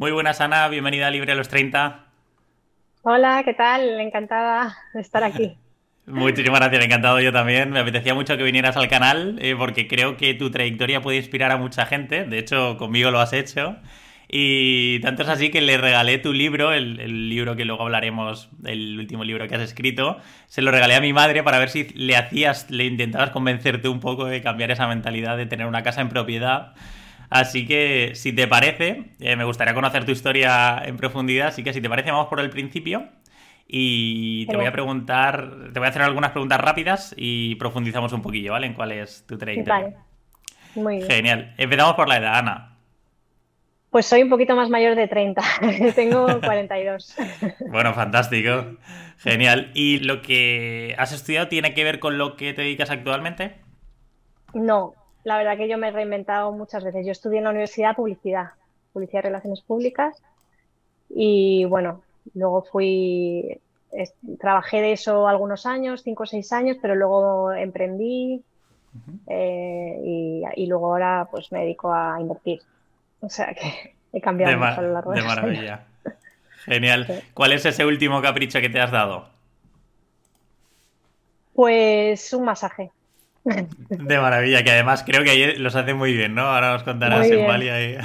Muy buenas, Ana. Bienvenida a Libre a los 30. Hola, ¿qué tal? Encantada de estar aquí. Muchísimas gracias, encantado yo también. Me apetecía mucho que vinieras al canal eh, porque creo que tu trayectoria puede inspirar a mucha gente. De hecho, conmigo lo has hecho. Y tanto es así que le regalé tu libro, el, libro que luego hablaremos, el último libro que has escrito, se lo regalé a mi madre para ver si le hacías, le intentabas convencerte un poco de cambiar esa mentalidad de tener una casa en propiedad. Así que, si te parece, eh, me gustaría conocer tu historia en profundidad, así que si te parece, vamos por el principio. Y te voy a preguntar, te voy a hacer algunas preguntas rápidas y profundizamos un poquillo, ¿vale? En cuál es tu trayectoria. Vale. Muy bien. Genial. Empezamos por la edad, Ana. Pues soy un poquito más mayor de 30, tengo 42. bueno, fantástico, genial. ¿Y lo que has estudiado tiene que ver con lo que te dedicas actualmente? No, la verdad que yo me he reinventado muchas veces. Yo estudié en la universidad publicidad, publicidad y relaciones públicas. Y bueno, luego fui, trabajé de eso algunos años, cinco o seis años, pero luego emprendí eh, y, y luego ahora pues me dedico a invertir. O sea que he cambiado mucho a lo largo de, de maravilla. Genial. ¿Cuál es ese último capricho que te has dado? Pues un masaje. De maravilla, que además creo que ahí los hace muy bien, ¿no? Ahora nos contarás en Bali ahí.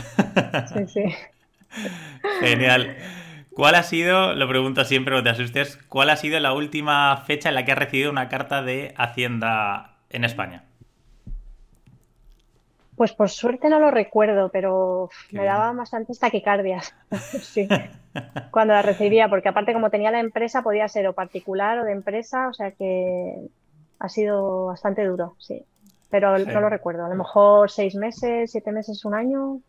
Sí, sí. Genial. ¿Cuál ha sido, lo pregunto siempre, no te asustes, cuál ha sido la última fecha en la que has recibido una carta de Hacienda en España? Pues por suerte no lo recuerdo, pero me daba bastantes taquicardias. sí. Cuando la recibía, porque aparte como tenía la empresa podía ser o particular o de empresa, o sea que ha sido bastante duro, sí. Pero no lo recuerdo. A lo mejor seis meses, siete meses, un año.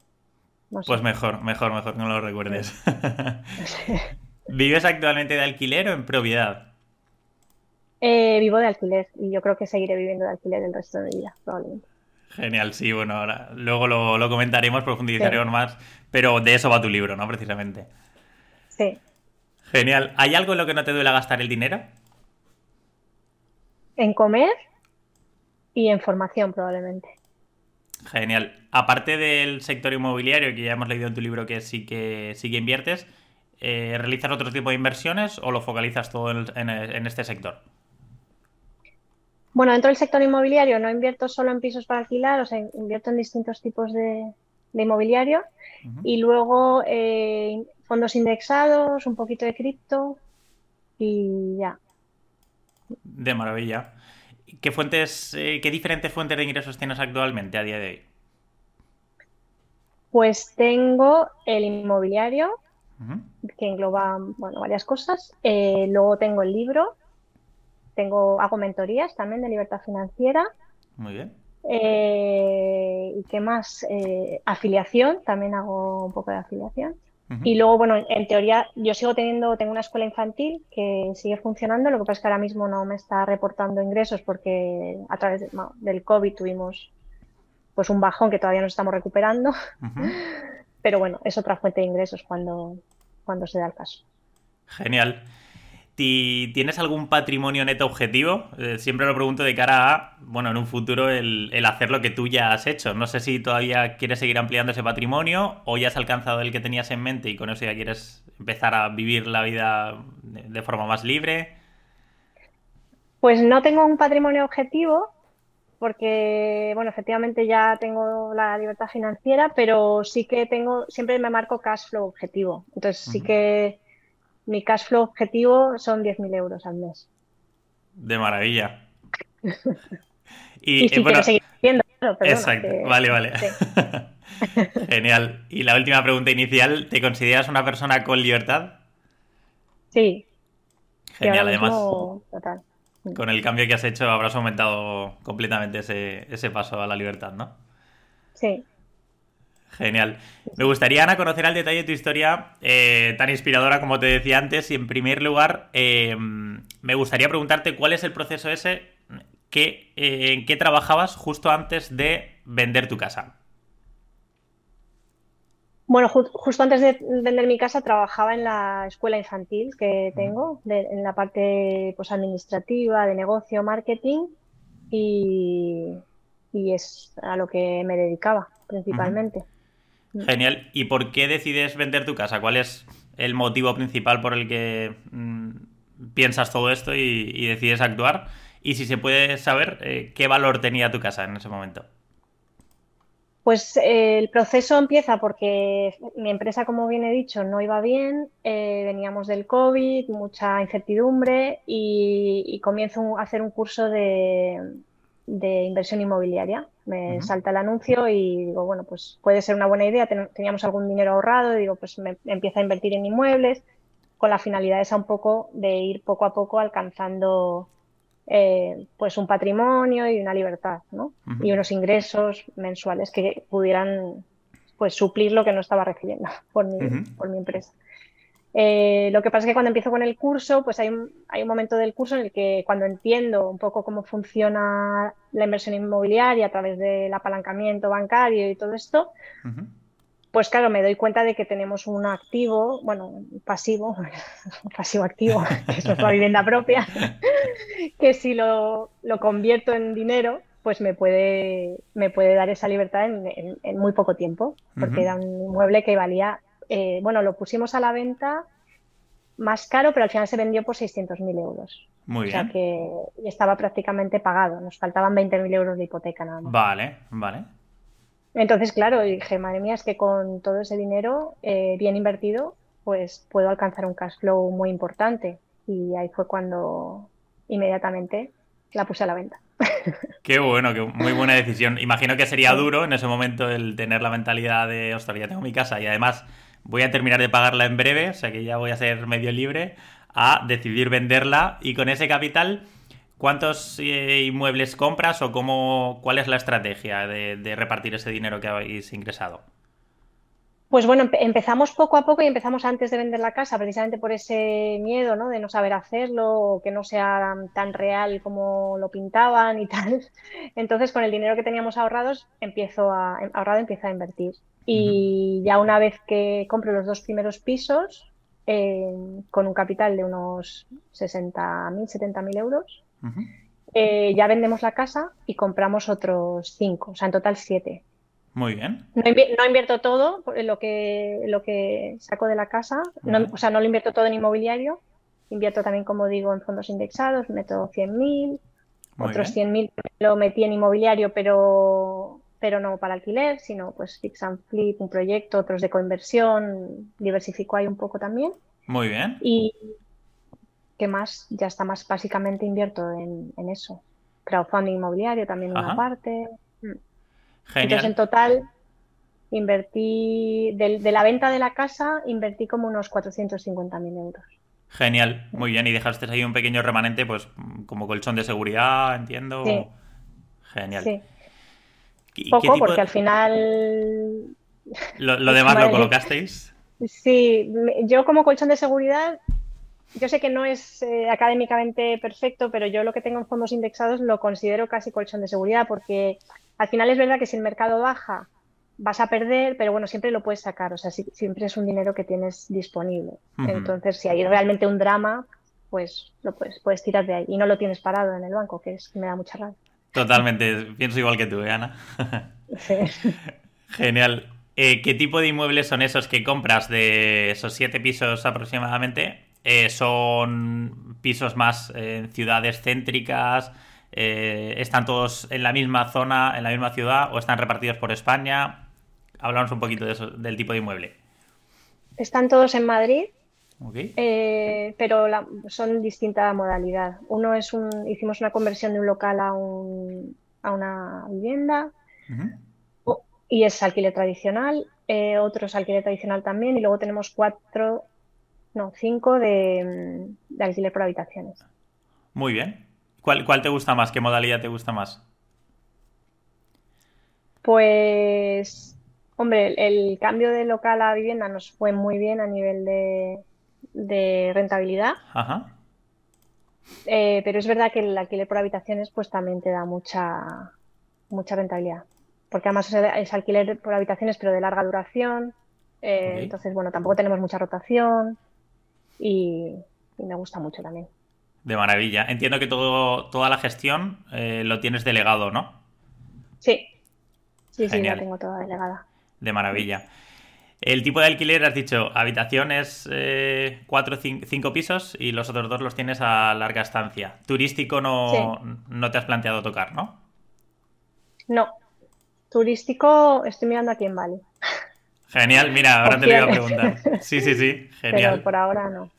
Pues mejor, mejor, mejor no lo recuerdes. ¿Vives actualmente de alquiler o en propiedad? Eh, vivo de alquiler y yo creo que seguiré viviendo de alquiler el resto de mi vida, probablemente. Genial, sí, bueno, ahora luego lo, comentaremos, profundizaremos más, pero de eso va tu libro, ¿no? Precisamente. Sí. Genial. ¿Hay algo en lo que no te duele gastar el dinero? En comer y en formación, probablemente. Genial. Aparte del sector inmobiliario, que ya hemos leído en tu libro que sí que, sí que inviertes, eh, ¿realizas otro tipo de inversiones o lo focalizas todo en este sector? Bueno, dentro del sector inmobiliario no invierto solo en pisos para alquilar, o sea, invierto en distintos tipos de, inmobiliario y luego eh, fondos indexados, un poquito de cripto y ya. De maravilla. ¿Qué fuentes, eh, qué diferentes fuentes de ingresos tienes actualmente a día de hoy? Pues tengo el inmobiliario, que engloba bueno, varias cosas. Eh, luego tengo el libro, tengo, hago mentorías también de libertad financiera. Muy bien. Eh, ¿Y qué más? Eh, afiliación, también hago un poco de afiliación. Y luego, bueno, en teoría yo sigo teniendo, tengo una escuela infantil que sigue funcionando, lo que pasa es que ahora mismo no me está reportando ingresos porque a través del COVID tuvimos pues un bajón que todavía nos estamos recuperando. Pero bueno, es otra fuente de ingresos cuando, cuando se da el caso. Genial. ¿Tienes algún patrimonio neto objetivo? Eh, siempre lo pregunto de cara a, bueno, en un futuro el, hacer lo que tú ya has hecho. No sé si todavía quieres seguir ampliando ese patrimonio o ya has alcanzado el que tenías en mente y con eso ya quieres empezar a vivir la vida de, forma más libre. Pues no tengo un patrimonio objetivo porque, bueno, efectivamente ya tengo la libertad financiera, pero sí que tengo, siempre me marco cash flow objetivo. Entonces sí que mi cash flow objetivo son 10.000 euros al mes. De maravilla. y, bueno, seguir haciendo, Exacto, vale, vale. Genial. Y la última pregunta inicial, ¿te consideras una persona con libertad? Sí. Genial, además. Total. Con el cambio que has hecho habrás aumentado completamente ese, ese paso a la libertad, ¿no? Sí. Genial. Me gustaría, Ana, conocer al detalle tu historia eh, tan inspiradora como te decía antes. Y en primer lugar, eh, me gustaría preguntarte cuál es el proceso ese que, eh, en que trabajabas justo antes de vender tu casa. Bueno, justo antes de vender mi casa trabajaba en la escuela infantil que tengo, en la parte pues, administrativa, de negocio, marketing y, es a lo que me dedicaba principalmente. Genial. ¿Y por qué decides vender tu casa? ¿Cuál es el motivo principal por el que mm, piensas todo esto y, decides actuar? Y si se puede saber, eh, ¿qué valor tenía tu casa en ese momento? Pues eh, el proceso empieza porque mi empresa, como bien he dicho, no iba bien, eh, veníamos del COVID, mucha incertidumbre y, comienzo a hacer un curso de, inversión inmobiliaria. Me salta el anuncio y digo, bueno, pues puede ser una buena idea, teníamos algún dinero ahorrado, y digo, pues me, empiezo a invertir en inmuebles con la finalidad esa un poco de ir poco a poco alcanzando eh, pues un patrimonio y una libertad, ¿no? Y unos ingresos mensuales que pudieran pues suplir lo que no estaba recibiendo por mi, por mi empresa. Eh, lo que pasa es que cuando empiezo con el curso, pues hay un, hay un momento del curso en el que cuando entiendo un poco cómo funciona la inversión inmobiliaria a través del apalancamiento bancario y todo esto, pues claro, me doy cuenta de que tenemos un activo, bueno, pasivo, pasivo activo, que es nuestra vivienda propia, que si lo, convierto en dinero, pues me puede, me puede dar esa libertad en, muy poco tiempo, porque era un inmueble que valía, eh, bueno, lo pusimos a la venta más caro, pero al final se vendió por 600.000 euros. Muy bien. O sea que estaba prácticamente pagado, nos faltaban 20.000 euros de hipoteca nada más. Vale, vale. Entonces, claro, dije, madre mía, es que con todo ese dinero eh, bien invertido, pues puedo alcanzar un cash flow muy importante. Y ahí fue cuando inmediatamente la puse a la venta. Qué bueno, qué muy buena decisión. Imagino que sería duro en ese momento el tener la mentalidad de, ostras, ya tengo mi casa y además voy a terminar de pagarla en breve, o sea que ya voy a ser medio libre, a decidir venderla y con ese capital ¿Cuántos eh, inmuebles compras o cómo, cuál es la estrategia de, repartir ese dinero que habéis ingresado? Pues bueno, empezamos poco a poco y empezamos antes de vender la casa, precisamente por ese miedo, ¿no? De no saber hacerlo o que no sea tan real como lo pintaban y tal. Entonces, con el dinero que teníamos ahorrados, empiezo a, ahorrado, empiezo a invertir. Y ya una vez que compro los dos primeros pisos, eh, con un capital de unos 60.000, 70.000 euros, eh, ya vendemos la casa y compramos otros cinco, o sea, en total siete. Muy bien. No, invierto todo lo que, lo que saco de la casa, o sea, no lo invierto todo en inmobiliario, invierto también, como digo, en fondos indexados, meto 100.000, otros 100.000 lo metí en inmobiliario, pero, pero no para alquiler, sino pues fix and flip, un proyecto, otros de coinversión, diversifico ahí un pogo también. Muy bien. Y, ¿qué más? Ya está más básicamente invierto en, eso. Crowdfunding inmobiliario también una parte. Mm. Entonces, en total, invertí, de, la venta de la casa, invertí como unos 450.000 euros. Genial, muy bien. Y dejaste ahí un pequeño remanente, pues como colchón de seguridad, entiendo. Sí. Genial. Sí. Poco, porque al final. ¿Lo, lo demás lo colocasteis? Sí, yo como colchón de seguridad yo sé que no es eh, académicamente perfecto, pero yo lo que tengo en fondos indexados lo considero casi colchón de seguridad, porque al final es verdad que si el mercado baja vas a perder, pero bueno, siempre lo puedes sacar, o sea, siempre es un dinero que tienes disponible. Entonces, si hay realmente un drama, pues lo puedes, puedes tirar de ahí y no lo tienes parado en el banco, que es me da mucha rabia. Totalmente, pienso igual que tú, ¿eh, Ana. sí. Genial. Eh, ¿Qué tipo de inmuebles son esos que compras de esos siete pisos aproximadamente? Eh, son pisos más en ciudades céntricas, eh, están todos en la misma zona, en la misma ciudad o están repartidos por España. Hablamos un poquito de eso, del tipo de inmueble. Están todos en Madrid, eh, pero son distinta modalidad. Uno es un, hicimos una conversión de un local a, un, a una vivienda y es alquiler tradicional. otro es alquiler tradicional también y luego tenemos cuatro no, cinco de, alquiler por habitaciones. Muy bien. ¿Cuál, ¿Cuál te gusta más? ¿Qué modalidad te gusta más? Pues, hombre, el, cambio de local a vivienda nos fue muy bien a nivel de, rentabilidad. Ajá. Eh, pero es verdad que el alquiler por habitaciones pues también te da mucha, mucha rentabilidad. Porque además es alquiler por habitaciones pero de larga duración. Eh, entonces, bueno, tampoco tenemos mucha rotación y, me gusta mucho también. De maravilla. Entiendo que todo, toda la gestión eh, lo tienes delegado, ¿no? Sí, sí, sí, la tengo toda delegada. De maravilla. El tipo de alquiler, has dicho, habitaciones eh, cuatro o cinco pisos y los otros dos los tienes a larga estancia. Turístico no, no te has planteado tocar, ¿no? No. Turístico estoy mirando aquí en Bali. Genial, mira, ahora te lo iba a preguntar. Sí, sí, sí, genial. Pero por ahora no.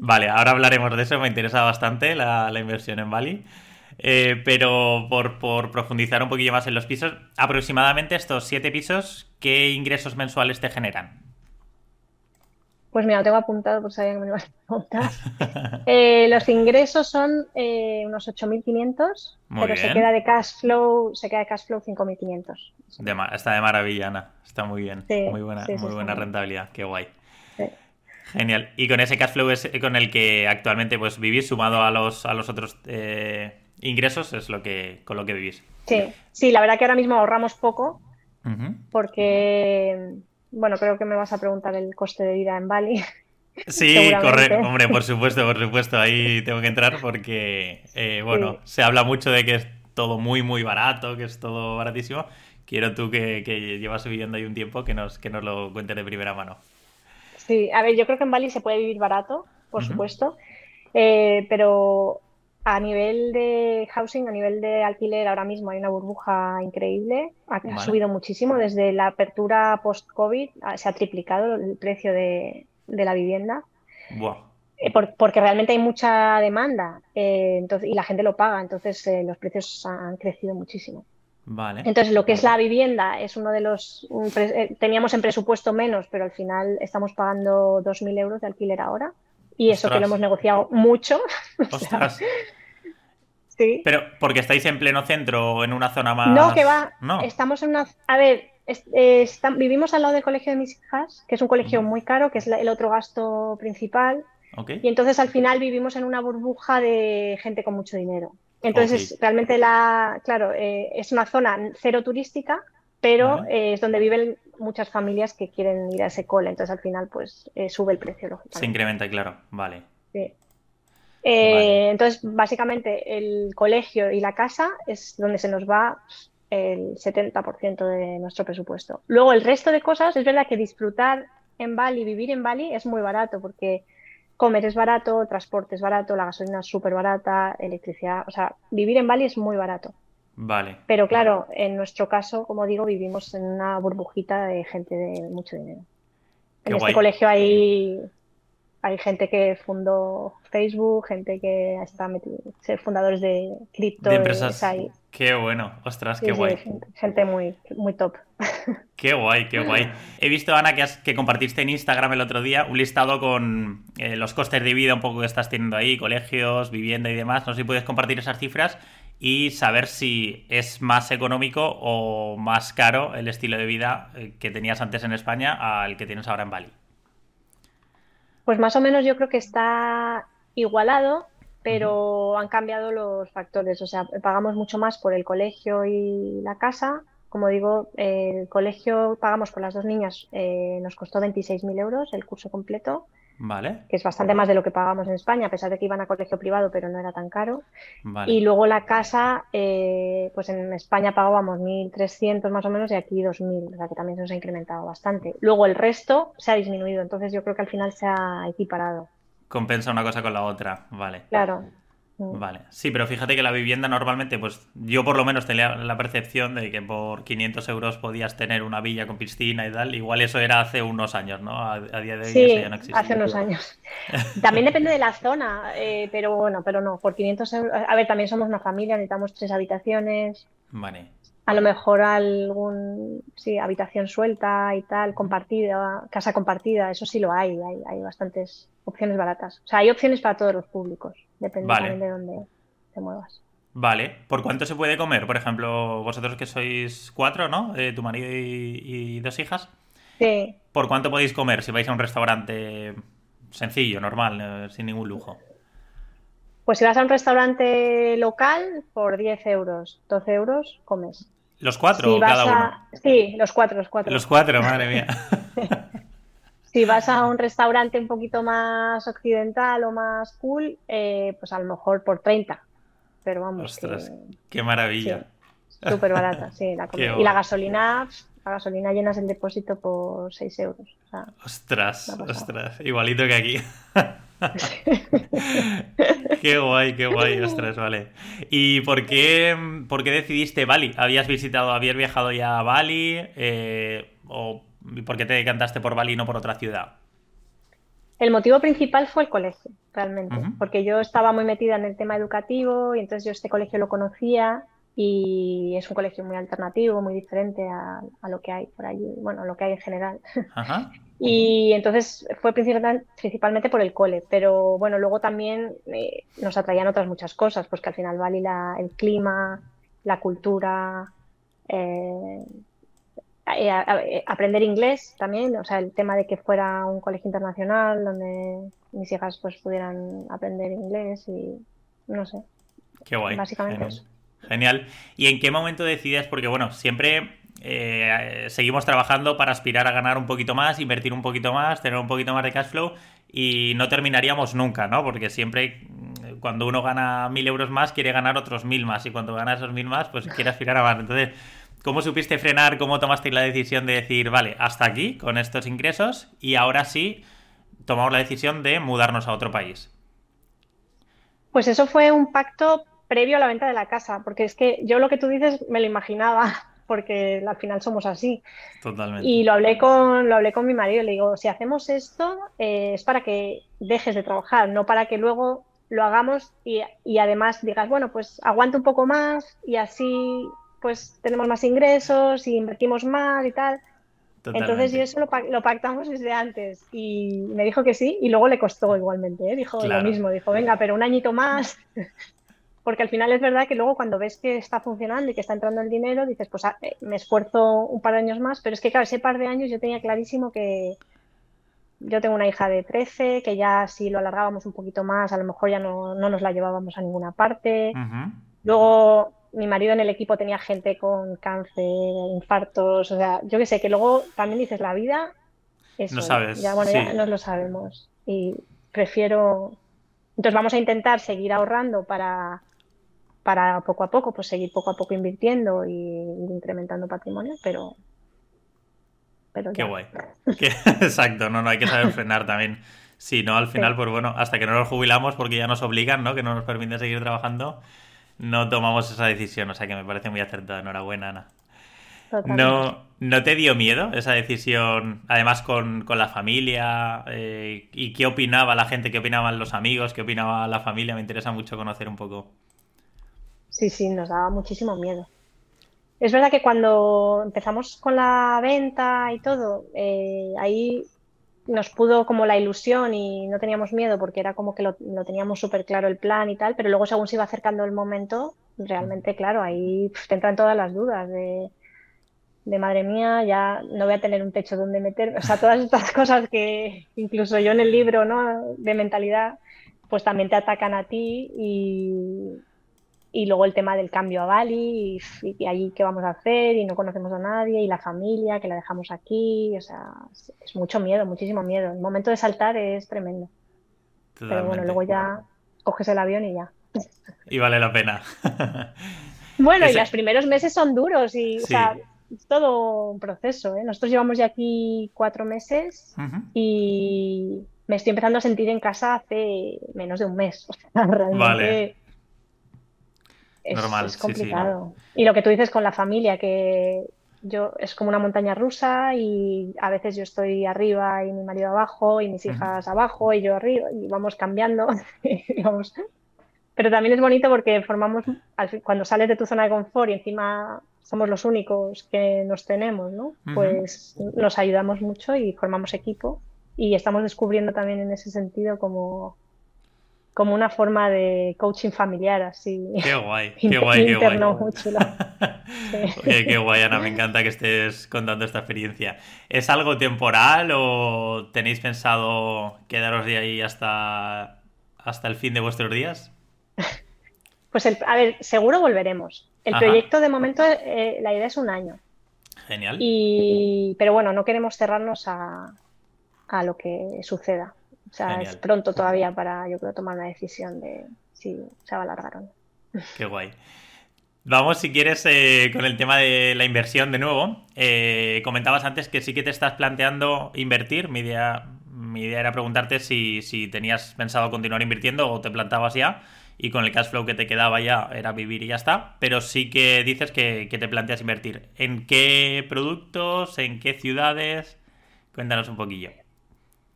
Vale, ahora hablaremos de eso, me interesa bastante la, inversión en Bali. Eh, pero por, por, profundizar un poquillo más en los pisos, aproximadamente estos siete pisos, ¿qué ingresos mensuales te generan? Pues mira, lo tengo apuntado por sabía que me ibas a preguntar. Eh, los ingresos son eh, unos 8.500, pero se queda de cash flow, se queda de cash flow 5.500. está de maravilla, Ana. Está muy bien. muy buena, muy buena rentabilidad. Qué guay. Genial. Y con ese cash flow es con el que actualmente pues vivís, sumado a los, a los otros eh, ingresos, es lo que con lo que vivís. Sí, sí, la verdad que ahora mismo ahorramos poco, porque bueno, creo que me vas a preguntar el coste de vida en Bali. Sí, correcto, hombre, por supuesto, por supuesto, ahí tengo que entrar porque, eh, bueno, se habla mucho de que es todo muy, muy barato, que es todo baratísimo. Quiero tú que, llevas viviendo ahí un tiempo que nos, que nos lo cuentes de primera mano. Sí, a ver, yo creo que en Bali se puede vivir barato, por supuesto, eh, pero a nivel de housing, a nivel de alquiler, ahora mismo hay una burbuja increíble. Ha, subido muchísimo. Desde la apertura post-COVID se ha triplicado el precio de, la vivienda. Eh, porque realmente hay mucha demanda eh, entonces, y la gente lo paga, entonces eh, los precios han crecido muchísimo. Vale. Entonces, lo que es la vivienda es uno de los. teníamos en presupuesto menos, pero al final estamos pagando 2.000 euros de alquiler ahora. Y eso que lo hemos negociado mucho. Ostras. sí. Pero, ¿porque estáis en pleno centro o en una zona más.? No, que va. No. Estamos en una. A ver, eh, vivimos al lado del colegio de mis hijas, que es un colegio muy caro, que es el otro gasto principal. Y entonces al final vivimos en una burbuja de gente con mucho dinero. Entonces, realmente la, claro, eh, es una zona cero turística, pero eh, es donde viven muchas familias que quieren ir a ese cole. Entonces, al final, pues eh, sube el precio, lógicamente. Se incrementa, claro. Vale. Sí. Eh, entonces, básicamente, el colegio y la casa es donde se nos va el 70% de nuestro presupuesto. Luego, el resto de cosas, es verdad que disfrutar en Bali, vivir en Bali, es muy barato porque comer es barato, transporte es barato, la gasolina es súper barata, electricidad, o sea, vivir en Bali es muy barato. Vale. Pero claro, en nuestro caso, como digo, vivimos en una burbujita de gente de mucho dinero. en este colegio hay, hay gente que fundó Facebook, gente que está metido, fundadores de cripto. De empresas. Qué bueno, ostras, qué guay. gente, muy, muy top. Qué guay, qué guay. He visto, Ana, que, que compartiste en Instagram el otro día un listado con eh, los costes de vida un poco que estás teniendo ahí, colegios, vivienda y demás. No sé si puedes compartir esas cifras y saber si es más económico o más caro el estilo de vida eh, que tenías antes en España al que tienes ahora en Bali. Pues más o menos yo creo que está igualado, pero han cambiado los factores. O sea, pagamos mucho más por el colegio y la casa. Como digo, el colegio pagamos por las dos niñas, eh, nos costó 26.000 euros el curso completo Vale. Que es bastante más de lo que pagamos en España, a pesar de que iban a colegio privado, pero no era tan caro. Y luego la casa, eh, pues en España pagábamos 1.300 más o menos y aquí 2.000, o sea que también se nos ha incrementado bastante. Luego el resto se ha disminuido, entonces yo creo que al final se ha equiparado. Compensa una cosa con la otra, vale. Claro. Vale, sí, pero fíjate que la vivienda normalmente, pues yo por lo menos tenía la percepción de que por 500 euros podías tener una villa con piscina y tal. Igual eso era hace unos años, ¿no? A, día de hoy sí, ya no existe. hace unos años. También depende de la zona, eh, pero bueno, pero no, por 500 euros. A ver, también somos una familia, necesitamos tres habitaciones. Vale. A lo mejor algún, sí, habitación suelta y tal, compartida, casa compartida, eso sí lo hay, hay, hay bastantes opciones baratas. O sea, hay opciones para todos los públicos, depende también de dónde te muevas. Vale, ¿por cuánto se puede comer? Por ejemplo, vosotros que sois cuatro, ¿no? Eh, tu marido y, dos hijas. Sí. ¿Por cuánto podéis comer si vais a un restaurante sencillo, normal, eh, sin ningún lujo? Pues si vas a un restaurante local, por 10 euros, 12 euros, comes. ¿Los cuatro o cada uno? Sí, los cuatro, los cuatro. Los cuatro, madre mía. si vas a un restaurante un poquito más occidental o más cool, eh, pues a lo mejor por 30. Pero vamos. Ostras, qué maravilla. Súper barata, sí. La y la gasolina La gasolina llenas el depósito por 6 euros. ostras, ostras, igualito que aquí. qué guay, qué guay, ostras, vale. ¿Y por qué, por qué decidiste Bali? ¿Habías visitado, habías viajado ya a Bali? Eh, ¿O por qué te decantaste por Bali y no por otra ciudad? El motivo principal fue el colegio, realmente, porque yo estaba muy metida en el tema educativo y entonces yo este colegio lo conocía y es un colegio muy alternativo, muy diferente a, lo que hay por allí, bueno, lo que hay en general. y entonces fue principalmente por el cole, pero bueno, luego también eh, nos atraían otras muchas cosas, pues que al final vale el clima, la cultura, eh, eh, aprender inglés también, o sea, el tema de que fuera un colegio internacional donde mis hijas pues pudieran aprender inglés y no sé. Qué guay. Básicamente eso. Genial. ¿Y en qué momento decides? Porque bueno, siempre eh, seguimos trabajando para aspirar a ganar un poquito más, invertir un poquito más, tener un poquito más de cash flow y no terminaríamos nunca, ¿no? Porque siempre mm, cuando uno gana mil euros más quiere ganar otros mil más y cuando gana esos mil más pues quiere aspirar a más. Entonces, ¿cómo supiste frenar? ¿Cómo tomaste la decisión de decir, vale, hasta aquí con estos ingresos y ahora sí tomamos la decisión de mudarnos a otro país? Pues eso fue un pacto previo a la venta de la casa, porque es que yo lo que tú dices me lo imaginaba, porque al final somos así. Totalmente. Y lo hablé con, lo hablé con mi marido, le digo, si hacemos esto eh, es para que dejes de trabajar, no para que luego lo hagamos y, y, además digas, bueno, pues aguante un poco más y así pues tenemos más ingresos y invertimos más y tal. Entonces yo eso lo, pactamos desde antes y me dijo que sí y luego le costó igualmente, ¿eh? dijo lo mismo, dijo, venga, pero un añito más porque al final es verdad que luego cuando ves que está funcionando y que está entrando el dinero, dices, pues ah, eh, me esfuerzo un par de años más, pero es que claro, ese par de años yo tenía clarísimo que yo tengo una hija de 13, que ya si lo alargábamos un poquito más, a lo mejor ya no, nos la llevábamos a ninguna parte. Luego mi marido en el equipo tenía gente con cáncer, infartos, o sea, yo que sé, que luego también dices la vida, eso, no sabes. Ya, bueno, ya no lo sabemos. Y prefiero, entonces vamos a intentar seguir ahorrando para para poco a poco, pues seguir poco a poco invirtiendo y incrementando patrimonio, pero... pero Qué guay. Exacto, no, no hay que saber frenar también. Si no, al final, pues bueno, hasta que no nos jubilamos, porque ya nos obligan, ¿no? Que no nos permiten seguir trabajando, no tomamos esa decisión. O sea que me parece muy acertada. Enhorabuena, Ana. ¿No, ¿No te dio miedo esa decisión, además con, la familia? Eh, ¿Y qué opinaba la gente? ¿Qué opinaban los amigos? ¿Qué opinaba la familia? Me interesa mucho conocer un poco. Sí, sí, nos daba muchísimo miedo. Es verdad que cuando empezamos con la venta y todo, eh, ahí nos pudo como la ilusión y no teníamos miedo porque era como que lo, teníamos súper claro el plan y tal, pero luego según se iba acercando el momento, realmente, claro, ahí te entran todas las dudas de, de madre mía, ya no voy a tener un techo donde meter, o sea, todas estas cosas que incluso yo en el libro, ¿no? De mentalidad, pues también te atacan a ti y, y luego el tema del cambio a Bali y, y, allí qué vamos a hacer y no conocemos a nadie y la familia que la dejamos aquí, o sea, es, mucho miedo, muchísimo miedo. El momento de saltar es tremendo. Pero bueno, luego ya coges el avión y ya. Y vale la pena. bueno, y los primeros meses son duros y o sea, es todo un proceso. ¿eh? Nosotros llevamos ya aquí cuatro meses y me estoy empezando a sentir en casa hace menos de un mes. O sea, realmente vale es, complicado. Y lo que tú dices con la familia, que yo es como una montaña rusa y a veces yo estoy arriba y mi marido abajo y mis hijas abajo y yo arriba y vamos cambiando. Pero también es bonito porque formamos, cuando sales de tu zona de confort y encima somos los únicos que nos tenemos, ¿no? Pues nos ayudamos mucho y formamos equipo y estamos descubriendo también en ese sentido como como una forma de coaching familiar, así. Qué guay, qué guay, qué guay. Oye, qué guay, Ana, me encanta que estés contando esta experiencia. ¿Es algo temporal o tenéis pensado quedaros de ahí hasta, hasta el fin de vuestros días? Pues, a ver, seguro volveremos. El proyecto de momento, eh, la idea es un año. Genial. Y, pero bueno, no queremos cerrarnos a, a lo que suceda. O sea, es pronto todavía para, yo creo, tomar una decisión de si se va a alargar o no. Qué guay. Vamos, si quieres, eh, con el tema de la inversión de nuevo. Eh, comentabas antes que sí que te estás planteando invertir. Mi idea, mi idea era preguntarte si, si tenías pensado continuar invirtiendo o te plantabas ya y con el cash flow que te quedaba ya era vivir y ya está. Pero sí que dices que, que te planteas invertir. ¿En qué productos? ¿En qué ciudades? Cuéntanos un poquillo.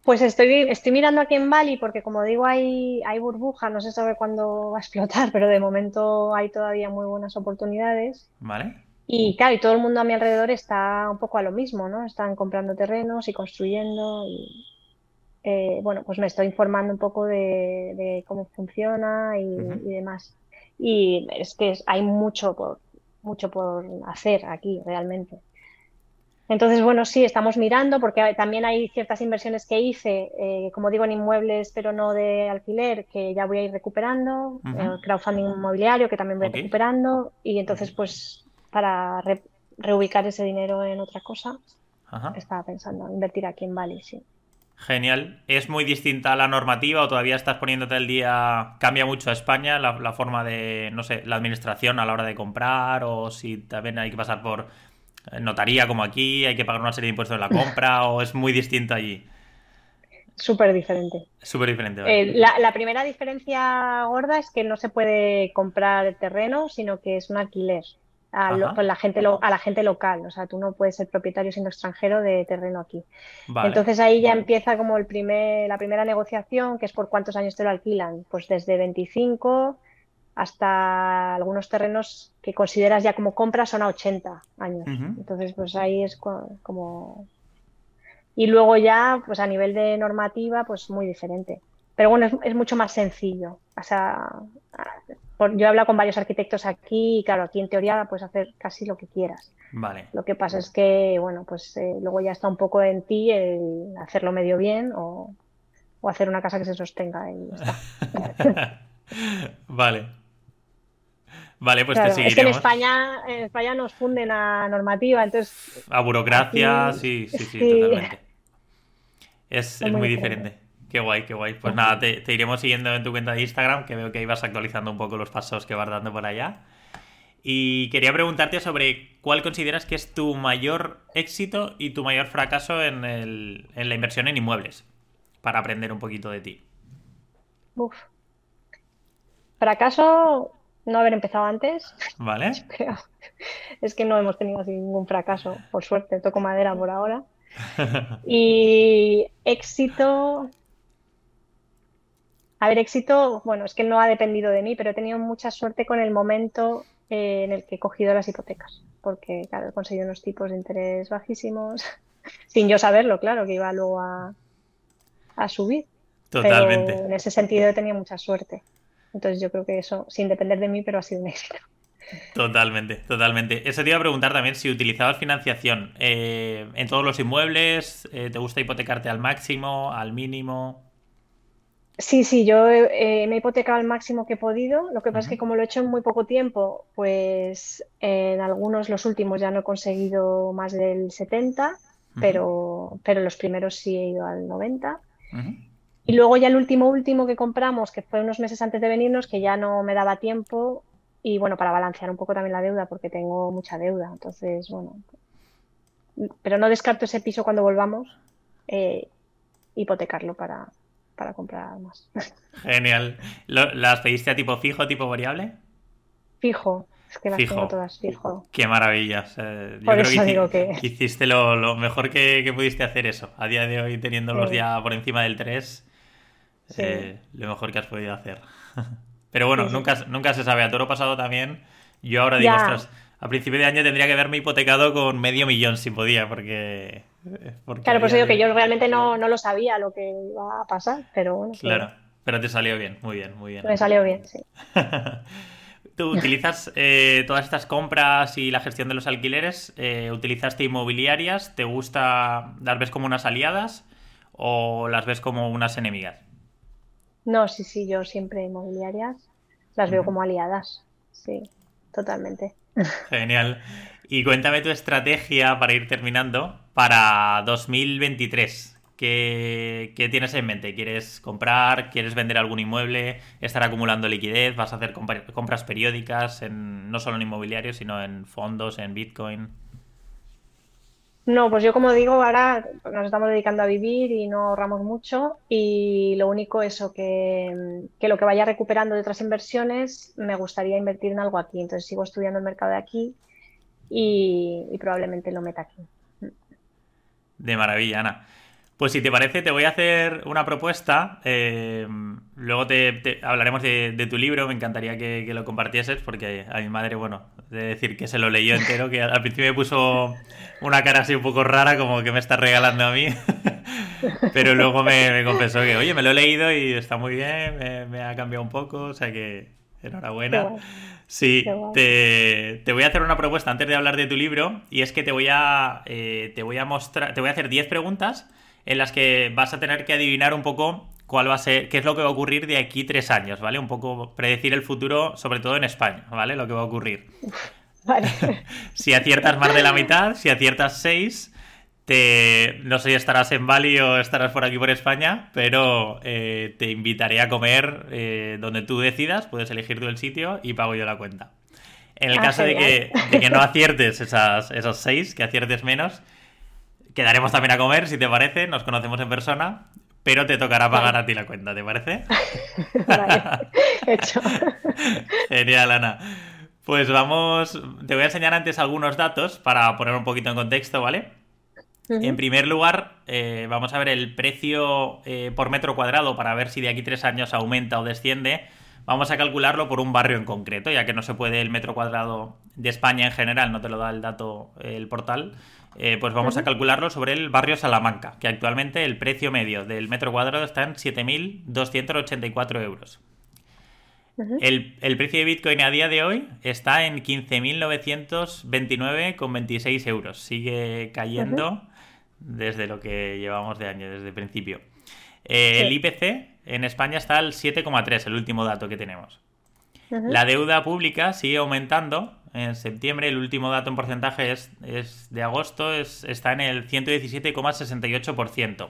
Pues estoy, estoy mirando aquí en Bali porque como digo hay, hay burbuja, no se sabe cuándo va a explotar, pero de momento hay todavía muy buenas oportunidades. Vale. Y claro, y todo el mundo a mi alrededor está un poco a lo mismo, ¿no? Están comprando terrenos y construyendo y eh, bueno, pues me estoy informando un poco de, cómo funciona y, y, demás. Y es que hay mucho por, mucho por hacer aquí realmente. Entonces, bueno, sí, estamos mirando porque también hay ciertas inversiones que hice, eh, como digo, en inmuebles, pero no de alquiler, que ya voy a ir recuperando, el crowdfunding inmobiliario, que también voy recuperando, y entonces, pues, para reubicar ese dinero en otra cosa, estaba pensando invertir aquí en Bali, sí. Genial. ¿Es muy distinta a la normativa o todavía estás poniéndote el día? ¿Cambia mucho a España la, la forma de, no sé, la administración a la hora de comprar o si también hay que pasar por notaría como aquí, hay que pagar una serie de impuestos en la compra o es muy distinto allí? Súper diferente. Súper diferente. Eh, la, primera diferencia gorda es que no se puede comprar terreno, sino que es un alquiler a, la gente a la gente local. O sea, tú no puedes ser propietario siendo extranjero de terreno aquí. Entonces ahí ya empieza como el primer, la primera negociación, que es por cuántos años te lo alquilan. Pues desde 25 hasta algunos terrenos que consideras ya como compra son a 80 años. Entonces, pues ahí es como... Y luego ya, pues a nivel de normativa, pues muy diferente. Pero bueno, es, mucho más sencillo. O sea, yo he hablado con varios arquitectos aquí y claro, aquí en teoría puedes hacer casi lo que quieras. Vale. Lo que pasa es que, bueno, pues eh, luego ya está un poco en ti el hacerlo medio bien o, o hacer una casa que se sostenga y vale. Vale, pues te seguiremos. Es que en España, en España nos funden a normativa, entonces... A burocracia, sí, sí, sí, totalmente. Es, muy, diferente. Qué guay, qué guay. Pues nada, te, iremos siguiendo en tu cuenta de Instagram, que veo que ibas actualizando un poco los pasos que vas dando por allá. Y quería preguntarte sobre cuál consideras que es tu mayor éxito y tu mayor fracaso en, el, en la inversión en inmuebles, para aprender un poquito de ti. Uf. Fracaso, no haber empezado antes. Vale. Es que no hemos tenido ningún fracaso, por suerte, toco madera por ahora. Y éxito. A ver, éxito, bueno, es que no ha dependido de mí, pero he tenido mucha suerte con el momento eh, en el que he cogido las hipotecas, porque, claro, he conseguido unos tipos de interés bajísimos, sin yo saberlo, claro, que iba luego a, a subir. Totalmente. Pero en ese sentido he tenido mucha suerte. Entonces yo creo que eso, sin depender de mí, pero ha sido un éxito. Totalmente, totalmente. Eso te iba a preguntar también si utilizabas financiación eh, en todos los inmuebles, eh, ¿te gusta hipotecarte al máximo, al mínimo? Sí, sí, yo eh, me he hipotecado al máximo que he podido. Lo que pasa es que como lo he hecho en muy poco tiempo, pues en algunos, los últimos ya no he conseguido más del 70, pero, pero los primeros sí he ido al 90. Y luego ya el último último que compramos, que fue unos meses antes de venirnos, que ya no me daba tiempo y bueno, para balancear un poco también la deuda, porque tengo mucha deuda. Entonces, bueno, pero no descarto ese piso cuando volvamos, eh, hipotecarlo para, para comprar más. Genial. ¿Las pediste a tipo fijo, tipo variable? Fijo. Es que las tengo todas fijo. Qué maravilla. yo creo que, hiciste lo, mejor que, pudiste hacer eso. A día de hoy, teniéndolos ya por encima del 3, eh, lo mejor que has podido hacer. Pero bueno, nunca, nunca se sabe. A toro pasado también. Yo ahora digo, ostras, a principio de año tendría que haberme hipotecado con medio millón si podía, porque. claro, pues digo que yo realmente no, lo sabía lo que iba a pasar, pero bueno. Claro, pero te salió bien, muy bien, muy bien. Me salió bien, sí. ¿Tú utilizas eh, todas estas compras y la gestión de los alquileres? Eh, ¿Utilizaste inmobiliarias? ¿Te gusta, las ves como unas aliadas o las ves como unas enemigas? No, sí, sí, yo siempre inmobiliarias las veo como aliadas. Sí, totalmente. Genial. Y cuéntame tu estrategia para ir terminando para 2023. ¿qué, tienes en mente? ¿Quieres comprar? ¿Quieres vender algún inmueble? ¿Estar acumulando liquidez? ¿Vas a hacer compras periódicas en, no solo en inmobiliario, sino en fondos, en Bitcoin? No, pues yo como digo, ahora nos estamos dedicando a vivir y no ahorramos mucho y lo único eso, que, que, lo que vaya recuperando de otras inversiones, me gustaría invertir en algo aquí. Entonces sigo estudiando el mercado de aquí y, probablemente lo meta aquí. De maravilla, Ana. Pues si te parece, te voy a hacer una propuesta. Eh, luego te, hablaremos de, tu libro. Me encantaría que, que, lo compartieses porque a mi madre, bueno, de decir que se lo leyó entero, que al principio me puso una cara así un poco rara, como que me está regalando a mí. Pero luego me, confesó que, oye, me lo he leído y está muy bien, me, ha cambiado un poco, o sea que enhorabuena. Sí, te, voy a hacer una propuesta antes de hablar de tu libro y es que te voy a, eh, te voy a mostrar, te voy a hacer 10 preguntas en las que vas a tener que adivinar un poco cuál va a ser, qué es lo que va a ocurrir de aquí tres años, ¿vale? Un poco predecir el futuro, sobre todo en España, ¿vale? Lo que va a ocurrir. Vale. si aciertas más de la mitad, si aciertas seis, te, no sé si estarás en Bali o estarás por aquí por España, pero eh, te invitaré a comer eh, donde tú decidas, puedes elegir tú el sitio y pago yo la cuenta. En el ah, caso de que, de que, no aciertes esas, esos seis, que aciertes menos, quedaremos también a comer, si te parece, nos conocemos en persona pero te tocará pagar a ti la cuenta, ¿te parece? vale, hecho. Genial, Ana. Pues vamos, te voy a enseñar antes algunos datos para poner un poquito en contexto, ¿vale? En primer lugar, eh, vamos a ver el precio eh, por metro cuadrado para ver si de aquí tres años aumenta o desciende. Vamos a calcularlo por un barrio en concreto, ya que no se puede el metro cuadrado de España en general, no te lo da el dato el portal. Eh, pues vamos a calcularlo sobre el barrio Salamanca, que actualmente el precio medio del metro cuadrado está en 7.284 euros. el, precio de Bitcoin a día de hoy está en 15.929,26 euros. Sigue cayendo desde lo que llevamos de año, desde el principio. Eh, el IPC en España está al 7,3, el último dato que tenemos. La deuda pública sigue aumentando en septiembre. El último dato en porcentaje es, de agosto, está en el 117,68%.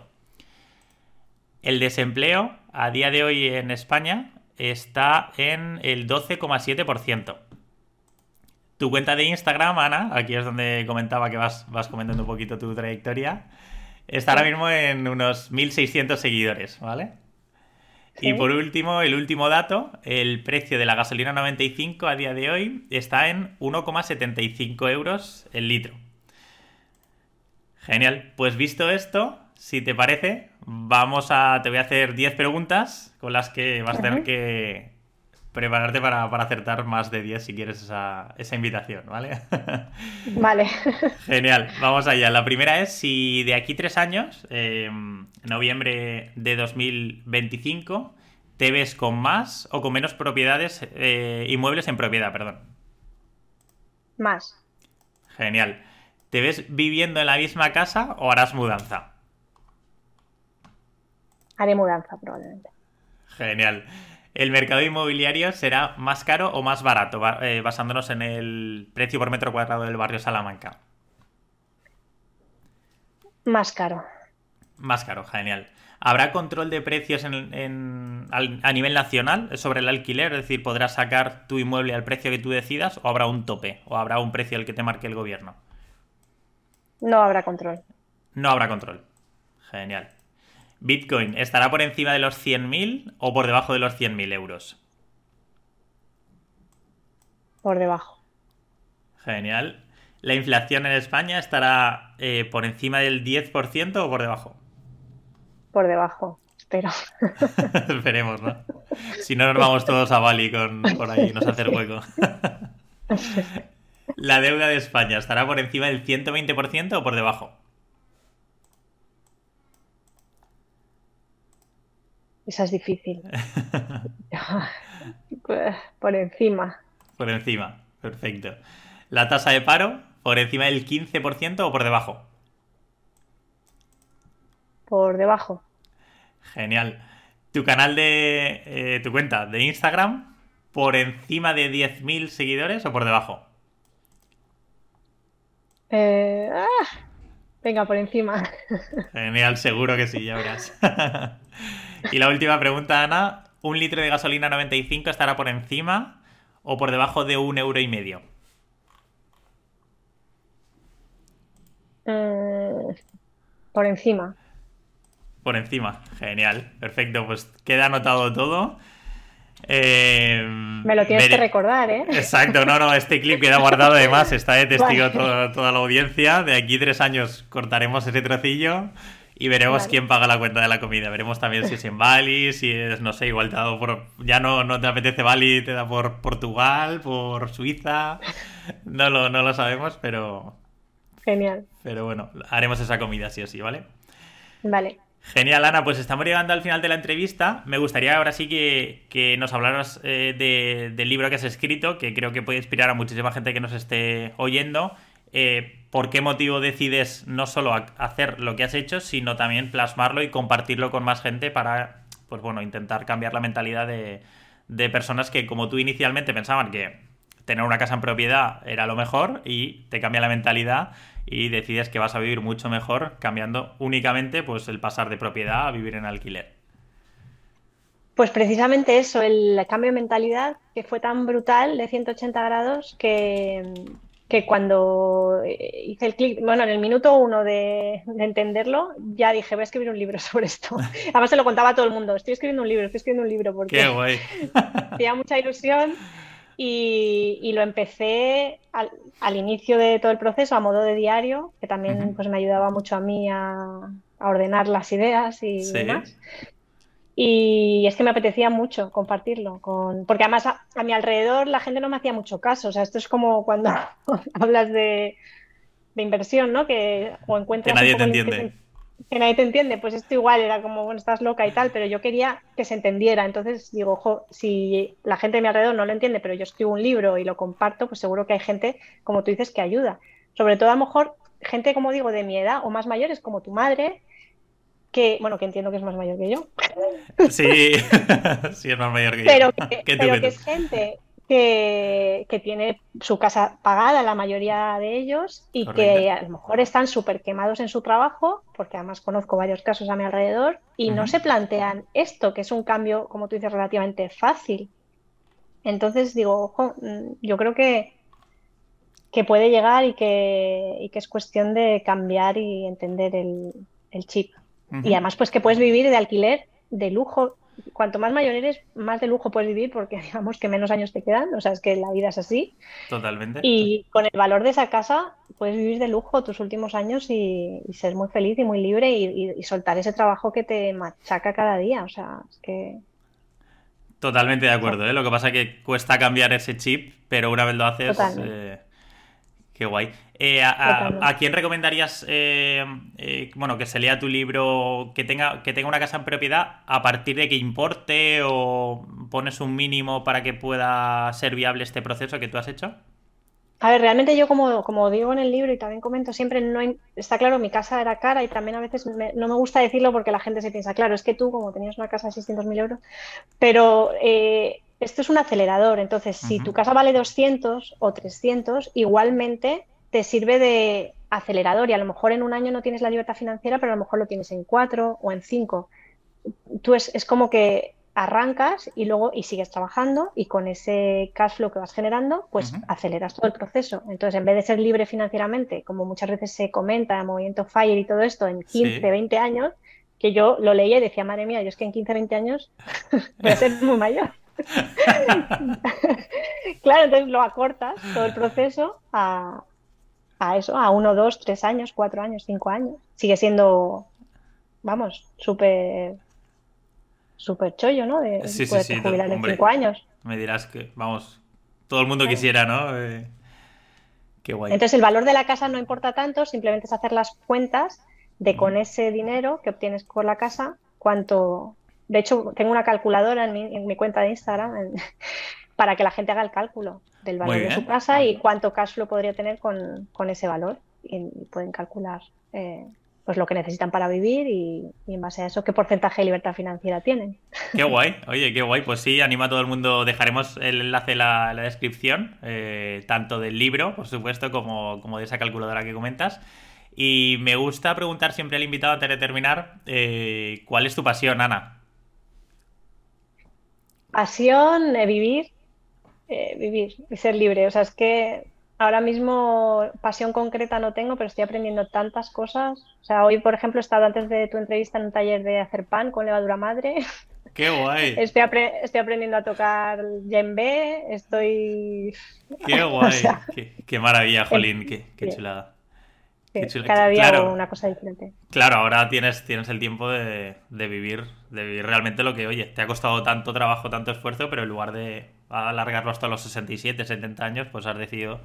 El desempleo a día de hoy en España está en el 12,7%. Tu cuenta de Instagram, Ana, aquí es donde comentaba que vas, vas comentando un poquito tu trayectoria, está ahora mismo en unos 1.600 seguidores, ¿vale? Y por último, el último dato, el precio de la gasolina 95 a día de hoy está en 1,75 euros el litro. Genial. Pues visto esto, si te parece, vamos a. Te voy a hacer 10 preguntas con las que vas a tener que prepararte para, acertar más de 10 si quieres esa, invitación, ¿vale? Vale. Genial, vamos allá. La primera es si de aquí tres años, eh, noviembre de 2025, te ves con más o con menos propiedades, eh, inmuebles en propiedad, perdón. Más. Genial. ¿Te ves viviendo en la misma casa o harás mudanza? Haré mudanza, probablemente. Genial. ¿El mercado inmobiliario será más caro o más barato, eh, basándonos en el precio por metro cuadrado del barrio Salamanca? Más caro. Más caro, genial. ¿Habrá control de precios en, a nivel nacional sobre el alquiler? Es decir, ¿podrás sacar tu inmueble al precio que tú decidas o habrá un tope o habrá un precio al que te marque el gobierno? No habrá control. No habrá control. Genial. Bitcoin, ¿estará por encima de los 100.000 o por debajo de los 100.000 euros? Por debajo. Genial. ¿La inflación en España estará eh, por encima del 10% o por debajo? Por debajo, espero. Esperemos, ¿no? Si no, nos vamos todos a Bali con, por ahí, nos hace hueco. ¿La deuda de España estará por encima del 120% o por debajo? Esa es difícil. por encima. Por encima, perfecto. ¿La tasa de paro por encima del 15% o por debajo? Por debajo. Genial. ¿Tu canal de... Eh, tu cuenta de Instagram por encima de 10.000 seguidores o por debajo? Eh, ah, Venga, por encima. Genial, seguro que sí, ya verás. Y la última pregunta, Ana. ¿Un litro de gasolina 95 estará por encima o por debajo de un euro y medio? Mm, por encima. Por encima, genial, perfecto. Pues queda anotado todo. Eh, Me lo tienes que recordar, ¿eh? Exacto, no, no, este clip queda guardado además, está de testigo toda, la audiencia. De aquí tres años cortaremos ese trocillo y veremos quién paga la cuenta de la comida. Veremos también si es en Bali, si es, no sé, igual te ha dado por. Ya no, no te apetece Bali, te da por Portugal, por Suiza. No lo, no lo sabemos, pero. Genial. Pero bueno, haremos esa comida sí o sí, ¿vale? Vale. Genial, Ana. Pues estamos llegando al final de la entrevista. Me gustaría ahora sí que, nos hablaras eh, del libro que has escrito, que creo que puede inspirar a muchísima gente que nos esté oyendo. Eh, ¿Por qué motivo decides no solo hacer lo que has hecho, sino también plasmarlo y compartirlo con más gente para, pues bueno, intentar cambiar la mentalidad de, de personas que, como tú inicialmente pensaban que tener una casa en propiedad era lo mejor y te cambia la mentalidad y decides que vas a vivir mucho mejor cambiando únicamente pues el pasar de propiedad a vivir en alquiler. Pues precisamente eso, el cambio de mentalidad que fue tan brutal de 180 grados que, que cuando hice el clic, bueno, en el minuto uno de, entenderlo, ya dije, voy a escribir un libro sobre esto. Además se lo contaba a todo el mundo, estoy escribiendo un libro, estoy escribiendo un libro porque Qué guay. tenía mucha ilusión y, lo empecé al, inicio de todo el proceso a modo de diario, que también pues, me ayudaba mucho a mí a, ordenar las ideas y demás. Y es que me apetecía mucho compartirlo, con... porque además a, mi alrededor la gente no me hacía mucho caso. O sea, esto es como cuando hablas de, inversión, ¿no? Que o encuentras... Que nadie te entiende que nadie te entiende, pues esto igual era como, bueno, estás loca y tal, pero yo quería que se entendiera. Entonces digo, ojo, si la gente de mi alrededor no lo entiende, pero yo escribo un libro y lo comparto, pues seguro que hay gente, como tú dices, que ayuda. Sobre todo a lo mejor gente, como digo, de mi edad o más mayores, como tu madre, que, bueno, que entiendo que es más mayor que yo. Sí, sí es más mayor que yo. Pero pero que es gente que, tiene su casa pagada, la mayoría de ellos, y que a lo mejor están súper quemados en su trabajo, porque además conozco varios casos a mi alrededor, y no se plantean esto, que es un cambio, como tú dices, relativamente fácil. Entonces digo, ojo, mm, yo creo que, que puede llegar y que, y que es cuestión de cambiar y entender el, chip. Y además, pues que puedes vivir de alquiler de lujo cuanto más mayor eres, más de lujo puedes vivir porque digamos que menos años te quedan, o sea, es que la vida es así. Totalmente. Y con el valor de esa casa puedes vivir de lujo tus últimos años y, ser muy feliz y muy libre y, soltar ese trabajo que te machaca cada día, o sea, es que... Totalmente de acuerdo, ¿eh? lo que pasa es que cuesta cambiar ese chip, pero una vez lo haces... Eh, qué guay. Eh, a, quién recomendarías eh, eh, bueno, que se lea tu libro, que tenga, que tenga una casa en propiedad a partir de que importe o pones un mínimo para que pueda ser viable este proceso que tú has hecho? A ver, realmente yo como, como digo en el libro y también comento siempre, no está claro, mi casa era cara y también a veces no me gusta decirlo porque la gente se piensa, claro, es que tú como tenías una casa de 600.000 euros, pero esto es un acelerador, entonces si tu casa vale 200 o 300, igualmente te sirve de acelerador y a lo mejor en un año no tienes la libertad financiera, pero a lo mejor lo tienes en cuatro o en cinco. Tú es, como que arrancas y luego y sigues trabajando y con ese cash flow que vas generando, pues aceleras todo el proceso. Entonces, en vez de ser libre financieramente, como muchas veces se comenta, movimiento FIRE y todo esto, en 15, 20 años, que yo lo leía y decía, madre mía, yo es que en 15, 20 años voy a ser muy mayor. claro, entonces lo acortas todo el proceso a, a eso, a uno, dos, tres años, cuatro años, cinco años. Sigue siendo, vamos, súper súper chollo, ¿no? De, sí, sí, sí, jubilar en cinco años. Me dirás que, vamos, todo el mundo quisiera, ¿no? Eh, qué guay. Entonces el valor de la casa no importa tanto, simplemente es hacer las cuentas de con ese dinero que obtienes por la casa, cuánto... De hecho, tengo una calculadora en mi, en mi cuenta de Instagram para que la gente haga el cálculo del valor de su casa y cuánto cash flow podría tener con, ese valor. Y, pueden calcular eh, pues lo que necesitan para vivir y, en base a eso qué porcentaje de libertad financiera tienen. Qué guay, oye, qué guay. Pues sí, anima a todo el mundo. Dejaremos el enlace en la, descripción, eh, tanto del libro, por supuesto, como, como de esa calculadora que comentas. Y me gusta preguntar siempre al invitado antes de terminar, eh, ¿cuál es tu pasión, Ana? Pasión, eh, vivir, eh, vivir y ser libre. O sea, es que ahora mismo pasión concreta no tengo, pero estoy aprendiendo tantas cosas. O sea, hoy, por ejemplo, he estado antes de tu entrevista en un taller de hacer pan con levadura madre. ¡Qué guay! Estoy, estoy aprendiendo a tocar djembe, estoy... ¡Qué guay! qué, maravilla, Jolín! Qué, chulada! Cada día una cosa diferente. Claro, ahora tienes, tienes el tiempo de, vivir, de vivir realmente lo que, oye, te ha costado tanto trabajo, tanto esfuerzo, pero en lugar de alargarlo hasta los 67, 70 años, pues has decidido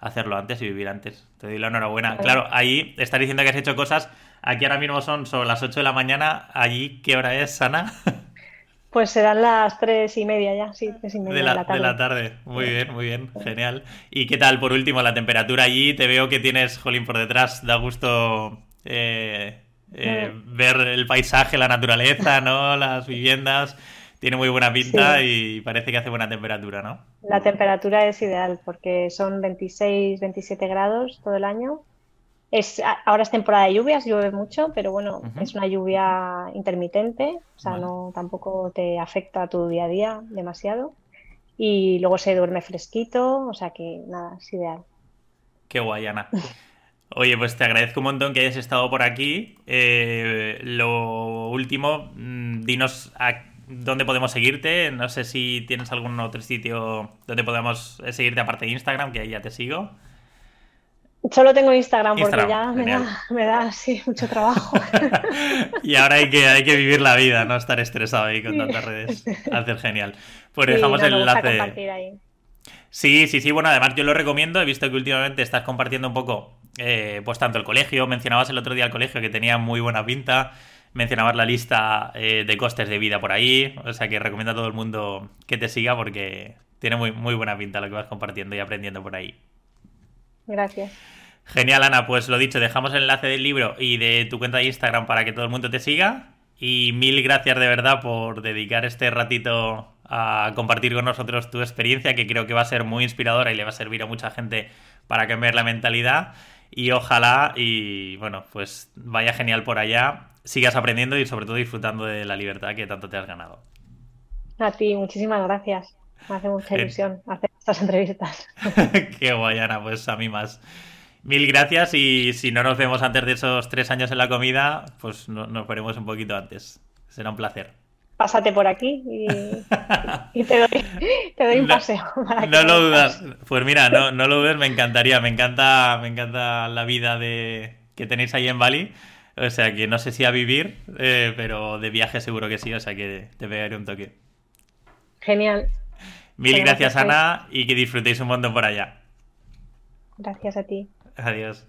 hacerlo antes y vivir antes. Te doy la enhorabuena. Claro, ahí estás diciendo que has hecho cosas. Aquí ahora mismo son sobre las 8 de la mañana. ¿Allí qué hora es, Sana? Pues serán las tres y media ya, sí, tres y media de la, de la, tarde. Muy bien, muy bien, genial. ¿Y qué tal, por último, la temperatura allí? Te veo que tienes, Jolín, por detrás, da gusto eh, eh, ver el paisaje, la naturaleza, ¿no? Las viviendas. Tiene muy buena pinta y parece que hace buena temperatura, ¿no? La temperatura es ideal porque son 26, 27 grados todo el año es, ahora es temporada de lluvias, llueve mucho, pero bueno, es una lluvia intermitente, o sea, no tampoco te afecta a tu día a día demasiado. Y luego se duerme fresquito, o sea que nada, es ideal. Qué guay, Ana. Oye, pues te agradezco un montón que hayas estado por aquí. Eh, lo último, mm, dinos a dónde podemos seguirte. No sé si tienes algún otro sitio donde podemos seguirte aparte de Instagram, que ahí ya te sigo. Solo tengo Instagram, porque ya me da, me da, mucho trabajo. y ahora hay que, hay que vivir la vida, no estar estresado ahí con tantas redes. Hacer genial. Pues dejamos el enlace. Sí, sí, sí. Bueno, además yo lo recomiendo. He visto que últimamente estás compartiendo un poco, eh, pues tanto el colegio. Mencionabas el otro día el colegio que tenía muy buena pinta. Mencionabas la lista eh, de costes de vida por ahí. O sea que recomiendo a todo el mundo que te siga porque tiene muy, muy buena pinta lo que vas compartiendo y aprendiendo por ahí. Gracias. Genial, Ana. Pues lo dicho, dejamos el enlace del libro y de tu cuenta de Instagram para que todo el mundo te siga. Y mil gracias de verdad por dedicar este ratito a compartir con nosotros tu experiencia, que creo que va a ser muy inspiradora y le va a servir a mucha gente para cambiar la mentalidad. Y ojalá, y bueno, pues vaya genial por allá, sigas aprendiendo y sobre todo disfrutando de la libertad que tanto te has ganado. A ti, muchísimas gracias. Me hace mucha ilusión hacer estas entrevistas. Qué guay, Ana, pues a mí más. Mil gracias y si no nos vemos antes de esos tres años en la comida, pues nos veremos un poquito antes. Será un placer. Pásate por aquí y, te, doy, un paseo. no lo dudas. Pues mira, no, no lo dudes, me encantaría. Me encanta, me encanta la vida de que tenéis ahí en Bali. O sea que no sé si a vivir, eh, pero de viaje seguro que sí. O sea que te pegaré un toque. Genial. Mil gracias, Ana, y que disfrutéis un montón por allá. Gracias a ti. Adiós.